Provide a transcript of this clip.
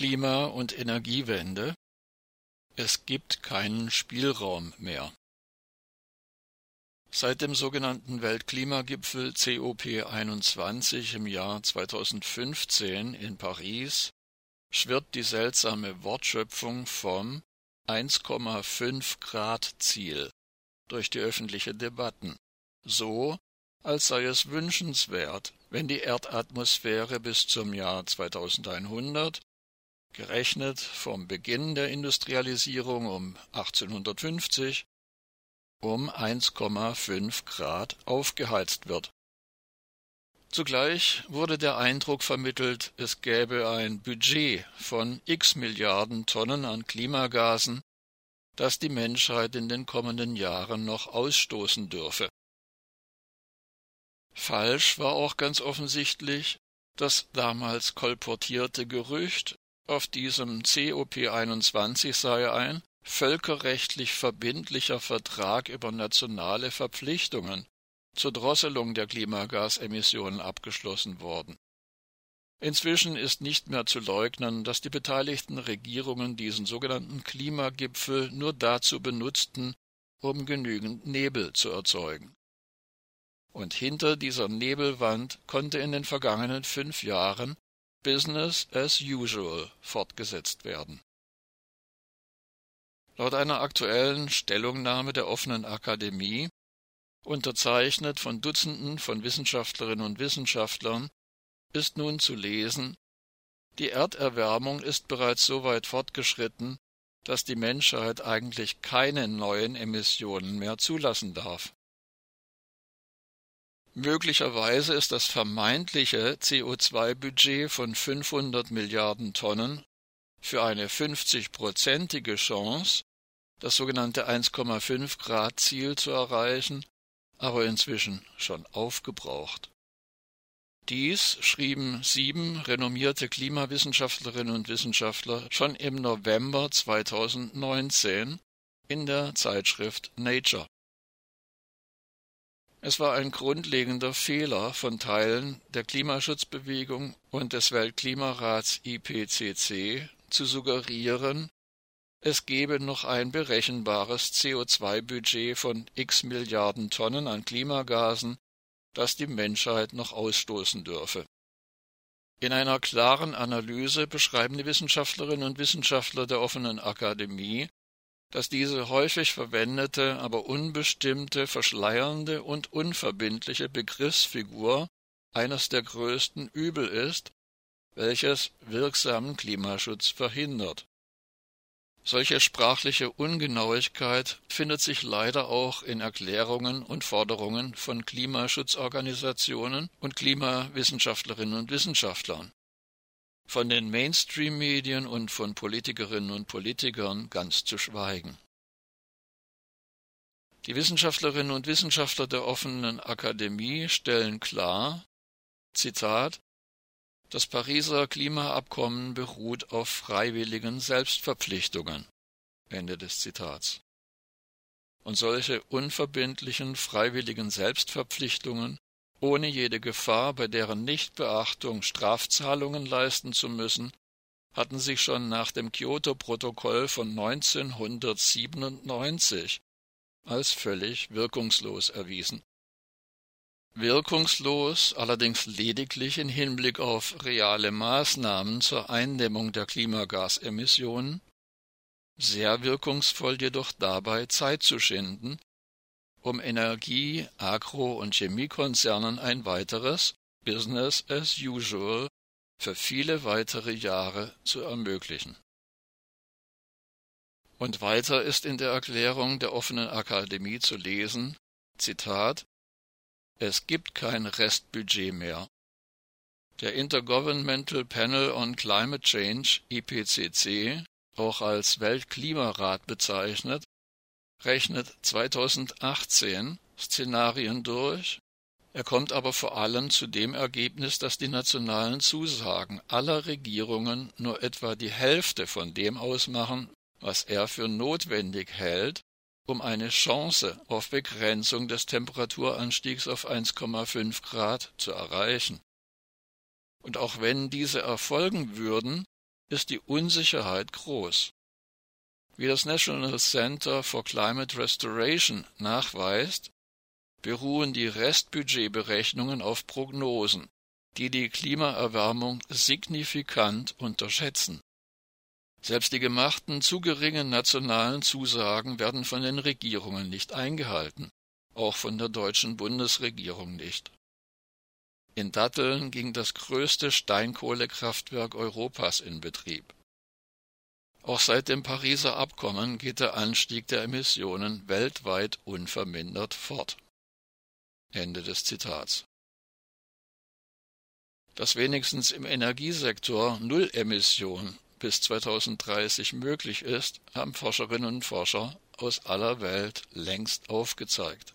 Klima- und Energiewende. Es gibt keinen Spielraum mehr. Seit dem sogenannten Weltklimagipfel COP21 im Jahr 2015 in Paris schwirrt die seltsame Wortschöpfung vom 1,5 Grad Ziel durch die öffentliche Debatten, so als sei es wünschenswert, wenn die Erdatmosphäre bis zum Jahr 2100, gerechnet vom Beginn der Industrialisierung um 1850, um 1,5 Grad aufgeheizt wird. Zugleich wurde der Eindruck vermittelt, es gäbe ein Budget von x Milliarden Tonnen an Klimagasen, das die Menschheit in den kommenden Jahren noch ausstoßen dürfe. Falsch war auch ganz offensichtlich das damals kolportierte Gerücht, auf diesem COP 21 sei ein völkerrechtlich verbindlicher Vertrag über nationale Verpflichtungen zur Drosselung der Klimagasemissionen abgeschlossen worden. Inzwischen ist nicht mehr zu leugnen, dass die beteiligten Regierungen diesen sogenannten Klimagipfel nur dazu benutzten, um genügend Nebel zu erzeugen. Und hinter dieser Nebelwand konnte in den vergangenen fünf Jahren Business as usual fortgesetzt werden. Laut einer aktuellen Stellungnahme der offenen Akademie, unterzeichnet von Dutzenden von Wissenschaftlerinnen und Wissenschaftlern, ist nun zu lesen, die Erderwärmung ist bereits so weit fortgeschritten, dass die Menschheit eigentlich keine neuen Emissionen mehr zulassen darf. Möglicherweise ist das vermeintliche CO2-Budget von 500 Milliarden Tonnen für eine 50-prozentige Chance, das sogenannte 1,5 Grad Ziel zu erreichen, aber inzwischen schon aufgebraucht. Dies schrieben sieben renommierte Klimawissenschaftlerinnen und Wissenschaftler schon im November 2019 in der Zeitschrift Nature. Es war ein grundlegender Fehler von Teilen der Klimaschutzbewegung und des Weltklimarats IPCC zu suggerieren, es gebe noch ein berechenbares CO2-Budget von x Milliarden Tonnen an Klimagasen, das die Menschheit noch ausstoßen dürfe. In einer klaren Analyse beschreiben die Wissenschaftlerinnen und Wissenschaftler der offenen Akademie, dass diese häufig verwendete, aber unbestimmte, verschleiernde und unverbindliche Begriffsfigur eines der größten Übel ist, welches wirksamen Klimaschutz verhindert. Solche sprachliche Ungenauigkeit findet sich leider auch in Erklärungen und Forderungen von Klimaschutzorganisationen und Klimawissenschaftlerinnen und Wissenschaftlern. Von den Mainstream-Medien und von Politikerinnen und Politikern ganz zu schweigen. Die Wissenschaftlerinnen und Wissenschaftler der offenen Akademie stellen klar, Zitat, das Pariser Klimaabkommen beruht auf freiwilligen Selbstverpflichtungen. Ende des Zitats. Und solche unverbindlichen freiwilligen Selbstverpflichtungen ohne jede Gefahr, bei deren Nichtbeachtung Strafzahlungen leisten zu müssen, hatten sich schon nach dem Kyoto-Protokoll von 1997 als völlig wirkungslos erwiesen. Wirkungslos, allerdings lediglich in Hinblick auf reale Maßnahmen zur Eindämmung der Klimagasemissionen, sehr wirkungsvoll jedoch dabei Zeit zu schinden, um Energie-, Agro- und Chemiekonzernen ein weiteres Business as usual für viele weitere Jahre zu ermöglichen. Und weiter ist in der Erklärung der offenen Akademie zu lesen, Zitat, es gibt kein Restbudget mehr. Der Intergovernmental Panel on Climate Change IPCC, auch als Weltklimarat bezeichnet, rechnet 2018 Szenarien durch. Er kommt aber vor allem zu dem Ergebnis, dass die nationalen Zusagen aller Regierungen nur etwa die Hälfte von dem ausmachen, was er für notwendig hält, um eine Chance auf Begrenzung des Temperaturanstiegs auf 1,5 Grad zu erreichen. Und auch wenn diese erfolgen würden, ist die Unsicherheit groß. Wie das National Center for Climate Restoration nachweist, beruhen die Restbudgetberechnungen auf Prognosen, die die Klimaerwärmung signifikant unterschätzen. Selbst die gemachten zu geringen nationalen Zusagen werden von den Regierungen nicht eingehalten, auch von der deutschen Bundesregierung nicht. In Datteln ging das größte Steinkohlekraftwerk Europas in Betrieb. Auch seit dem Pariser Abkommen geht der Anstieg der Emissionen weltweit unvermindert fort. Ende des Zitats. Dass wenigstens im Energiesektor Nullemission bis 2030 möglich ist, haben Forscherinnen und Forscher aus aller Welt längst aufgezeigt.